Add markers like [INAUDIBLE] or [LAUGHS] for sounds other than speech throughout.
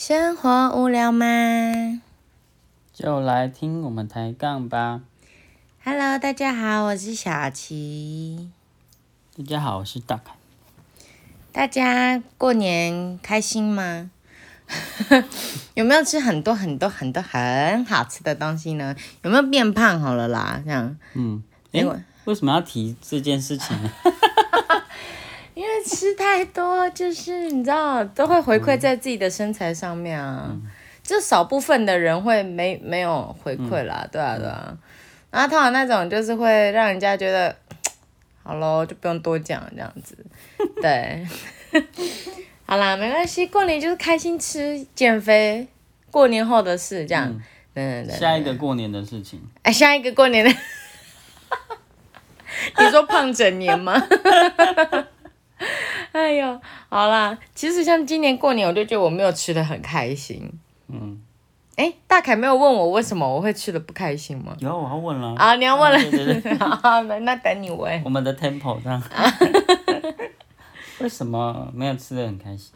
生活无聊吗就来听我们抬杠吧。？Hello，大家好，我是小琪。大家好，我是大凯。大家过年开心吗？[LAUGHS] 有没有吃很多很多很多很好吃的东西呢？有没有变胖？好了啦，这样，嗯，为什么要提这件事情呢？[LAUGHS] 因为吃太多，就是你知道，都会回馈在自己的身材上面啊。就少部分的人会没没有回馈啦，对啊对啊。然后通常那种就是会让人家觉得，好咯，就不用多讲这样子。对，[LAUGHS] 好啦，没关系，过年就是开心吃、减肥，过年后的事这样。嗯，对对下一个过年的事情，哎，下一个过年的，[LAUGHS] 你说胖整年吗？[LAUGHS] [LAUGHS] 哎呦，好啦，其实像今年过年，我就觉得我没有吃的很开心。嗯，哎，大凯没有问我为什么我会吃的不开心吗？有我要问了。啊，你要问了，对对对 [LAUGHS] 好，那那等你问。我们的 tempo 这样。[LAUGHS] 为什么没有吃的很开心？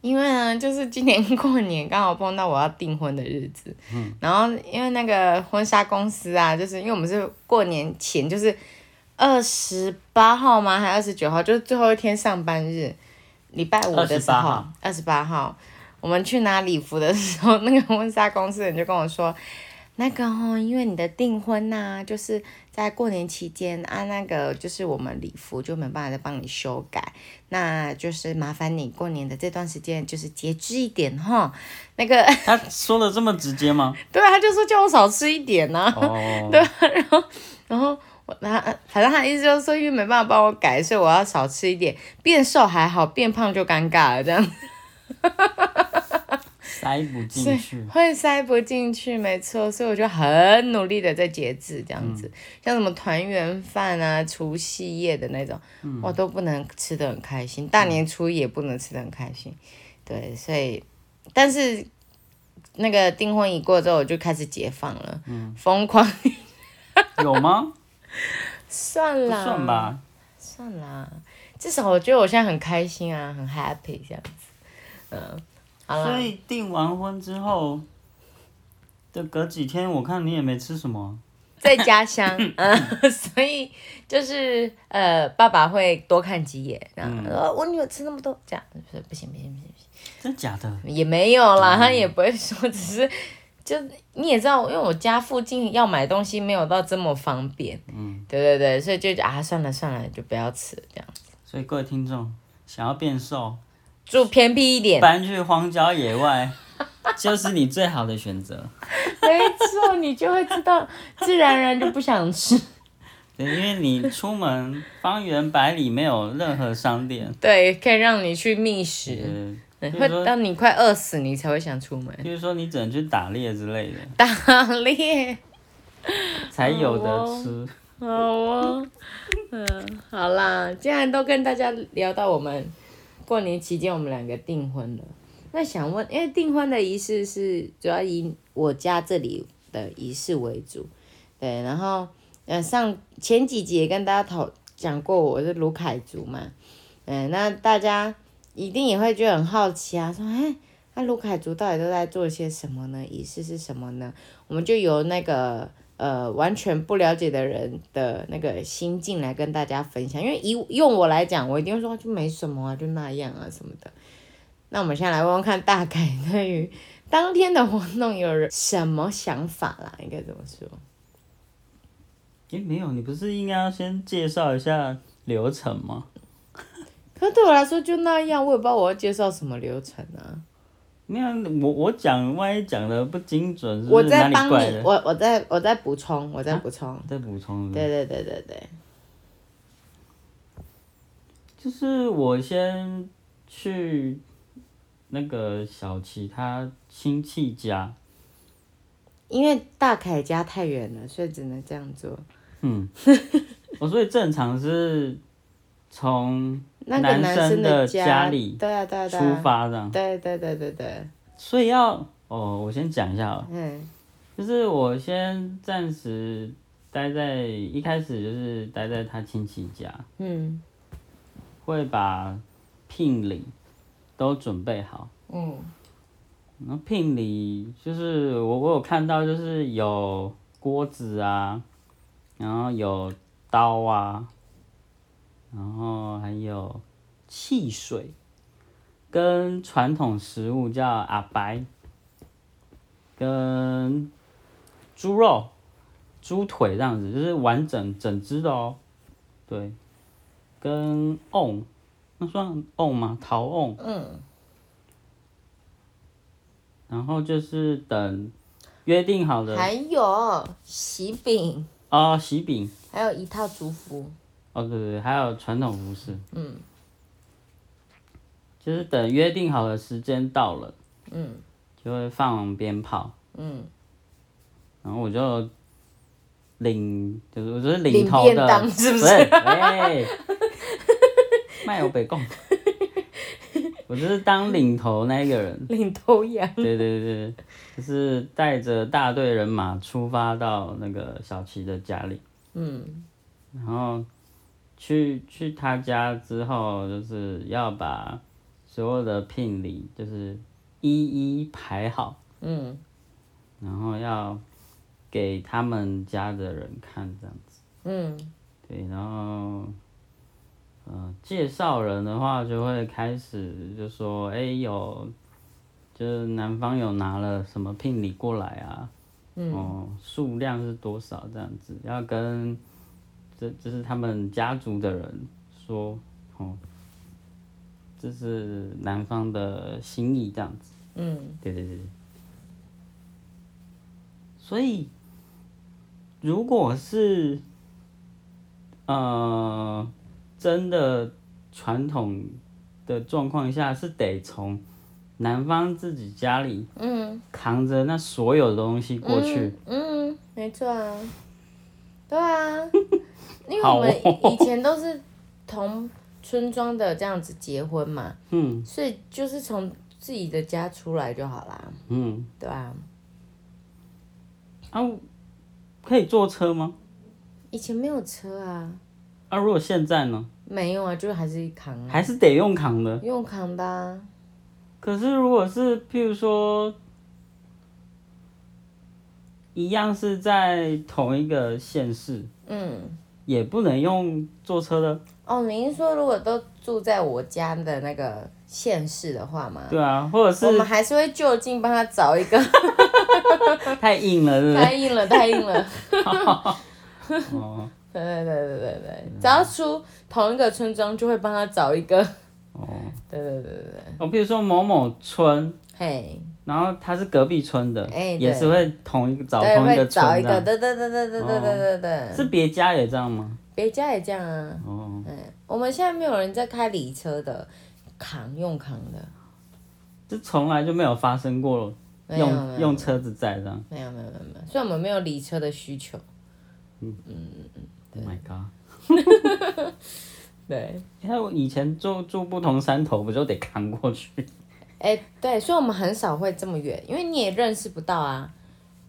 因为呢，就是今年过年刚好碰到我要订婚的日子，嗯然后因为那个婚纱公司啊，就是因为我们是过年前就是二十八号吗？还二十九号，就是最后一天上班日，礼拜五的时候，二十八号，我们去拿礼服的时候，[LAUGHS] 那个婚纱公司的人就跟我说。那个哦，因为你的订婚呐、就是在过年期间啊，那个就是我们礼服就没办法再帮你修改，那就是麻烦你过年的这段时间就是节制一点哈。那个 [LAUGHS] 他说的这么直接吗？[LAUGHS] 对啊，他就说叫我少吃一点呐、哦，对啊，然后然后我他反正他的意思就是说，因为没办法帮我改，所以我要少吃一点，变瘦还好，变胖就尴尬了这样。塞不进去。[LAUGHS] 会塞不进去，没错，所以我就很努力的在节制这样子，像什么团圆饭啊、除夕夜的那种，我都不能吃的很开心，大年初一也不能吃的很开心，对，所以，但是那个订婚一过之后，我就开始解放了，疯狂。[LAUGHS] 有吗？不算啦，算吧。算啦，至少我觉得我现在很开心啊，很 happy 这样子，嗯，好啦。所，以订完婚之后的隔几天，我看你也没吃什么。在家乡，[LAUGHS] 嗯，所以就是呃，爸爸会多看几眼，然后、呃我女儿吃那么多，这样。不行不行不行不行。真假的？也没有啦，他也不会说，只是就你也知道，因为我家附近要买东西没有到这么方便，嗯，对对对，所以就啊算了算了，就不要吃这样，所以各位听众想要变瘦，住偏僻一点，搬去荒郊野外，[LAUGHS] 就是你最好的选择。没错，你就会知道，自然而然就不想吃，对，因为你出门方圆百里没有任何商店，对，可以让你去觅食，呃，会到你快饿死你才会想出门，比如说你只能去打猎之类的，[LAUGHS] 打猎。[LAUGHS] 才有的吃。好哦，嗯，好啦，既然都跟大家聊到我们过年期间我们两个订婚了，那想问，因为订婚的仪式是主要以我家这里的仪式为主，对，然后嗯上前几集也跟大家讨讲过我是卢凯族嘛，嗯，那大家一定也会觉得很好奇啊，说哎。那卢凯族到底都在做些什么呢？仪式是什么呢？我们就由那个呃完全不了解的人的那个心境来跟大家分享，因为以用我来讲，我一定会说就没什么啊，就那样啊什么的。那我们现在来问问看，大概对于当天的活动有什么想法啦？应该怎么说？诶，没有，你不是应该要先介绍一下流程吗？可对我来说就那样，我也不知道我要介绍什么流程啊。没有，我我讲，万一讲的不精准，是不我是哪在帮你，的？我我再我再补充，我再补充。再补充。对对对对对，就是我先去那个小琪他亲戚家，因为大凯家太远了，所以只能这样做。嗯，我 [LAUGHS] 所以正常是从那个男男生生的家家里对啊对啊对啊。出啊，发这样，对对对对对，所以要哦，我先讲一下哦，嗯。就是我先暂时待在一开始就是待在他亲戚家，嗯。会把聘礼都准备好，嗯。然后聘礼就是我我有看到就是有锅子啊，然后有刀啊，然后还有汽水，跟传统食物叫阿白，跟猪肉、猪腿这样子，就是完整整只的哦，对，跟瓮，那算瓮吗？陶瓮。嗯，然后就是等约定好的还有喜饼，哦，喜饼还有一套族服。哦，对对对，还有传统服饰，嗯，就是等约定好的时间到了，嗯。就会放鞭炮，嗯，然后我就领，就是我就是领头的，当是不是？是？哎，卖有北贡，我就是当领头那一个人，领头羊。对对对，就是带着大队人马出发到那个小琪的家里。嗯。然后去去他家之后，就是要把所有的聘礼就是一一排好，嗯。然后要给他们家的人看这样子。嗯。对，然后呃，介绍人的话就会开始就说，哎，有就是男方有拿了什么聘礼过来啊，哦，数量是多少这样子，要跟这这是他们家族的人说，哦，这是男方的心意这样子。嗯，对对对。所以，如果是呃真的传统的状况下，是得从男方自己家里嗯扛着那所有的东西过去。嗯，没错啊，对啊，[LAUGHS] 因为我们哦。以前都是同村庄的这样子结婚嘛，嗯。所以就是从自己的家出来就好啦，嗯，对吧、啊，可以坐车吗？以前没有车啊，啊，如果现在呢，没有啊，就还是扛啊，还是得用扛的。用扛的、啊，可是如果是譬如说，一样是在同一个县市，嗯。也不能用坐车的。哦，您说如果都住在我家的那个县市的话嘛，对啊，或者是我们还是会就近帮他找一个，[LAUGHS] 太硬了，是不是？太硬了，太硬了。[LAUGHS] 哦对对对对对对，只要出同一个村庄，就会帮他找一个。哦，对对对对对，哦，比如说某某村，嘿，然后他是隔壁村的，也是会同一个找同一个村找一个。对对对对对对对对对，是别家也这样吗？别家也这样啊。哦，嗯，我们现在没有人在开礼车的，扛用扛的，这从来就没有发生过用用车子载这样。没有没有没有没有，所以我们没有礼车的需求。Oh my god！[LAUGHS] 对。因为我以前住住不同山头，不就得扛过去？哎、对，所以我们很少会这么远，因为你也认识不到啊，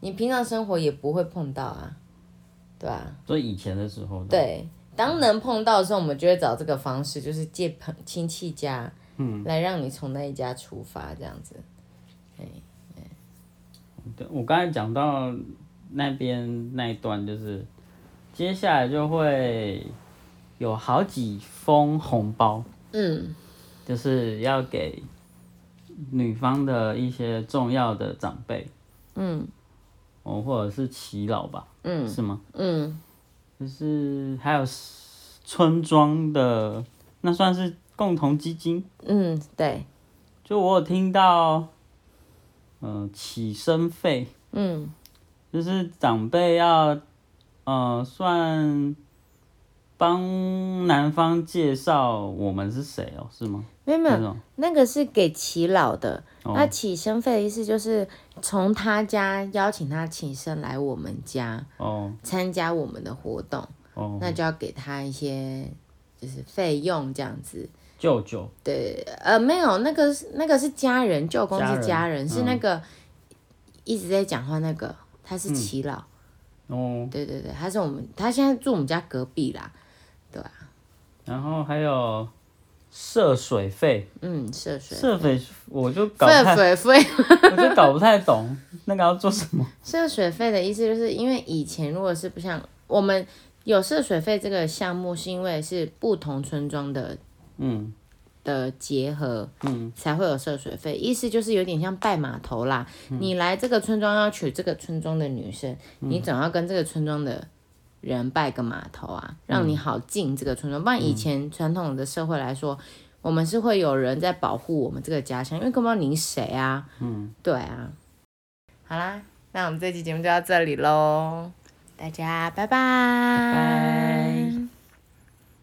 你平常生活也不会碰到啊，对吧、所以以前的时候，，对，当能碰到的时候，我们就会找这个方式，就是借朋亲戚家，嗯，来让你从那一家出发，这样子。对我刚才讲到那边那一段，就是接下来就会有好几封红包，嗯。就是要给女方的一些重要的长辈，嗯。哦，或者是耆老吧，嗯。是吗？嗯，就是还有村庄的，那算是共同基金。嗯，对，就我有听到，嗯、起身费，嗯。就是长辈要，呃，算帮男方介绍我们是谁哦，是吗？没有没有，那种那个是给耆老的，哦那起身费的意思就是从他家邀请他起身来我们家哦参加我们的活动。哦，那就要给他一些就是费用这样子。舅舅对，呃，没有，那个是那个是家人，舅公家人是家人，是嗯那个一直在讲话那个，他是耆老。哦，对对对，他是我们，他现在住我们家隔壁啦。然后还有涉水费，嗯，涉水涉水我就搞太，水费。我就搞不太 [LAUGHS] 懂 [LAUGHS] 那个要做什么。涉水费的意思就是因为以前如果是不像我们有涉水费这个项目，是因为是不同村庄的嗯的结合，嗯，才会有涉水费。意思就是有点像拜码头啦。嗯你来这个村庄要娶这个村庄的女生，你总要跟这个村庄的人拜个码头啊，让嗯你好进这个村庄。不然以前传统的社会来说，我们是会有人在保护我们这个家乡，因为根本不知道你谁啊。嗯，对啊。好啦，那我们这期节目就到这里喽，大家拜拜。拜。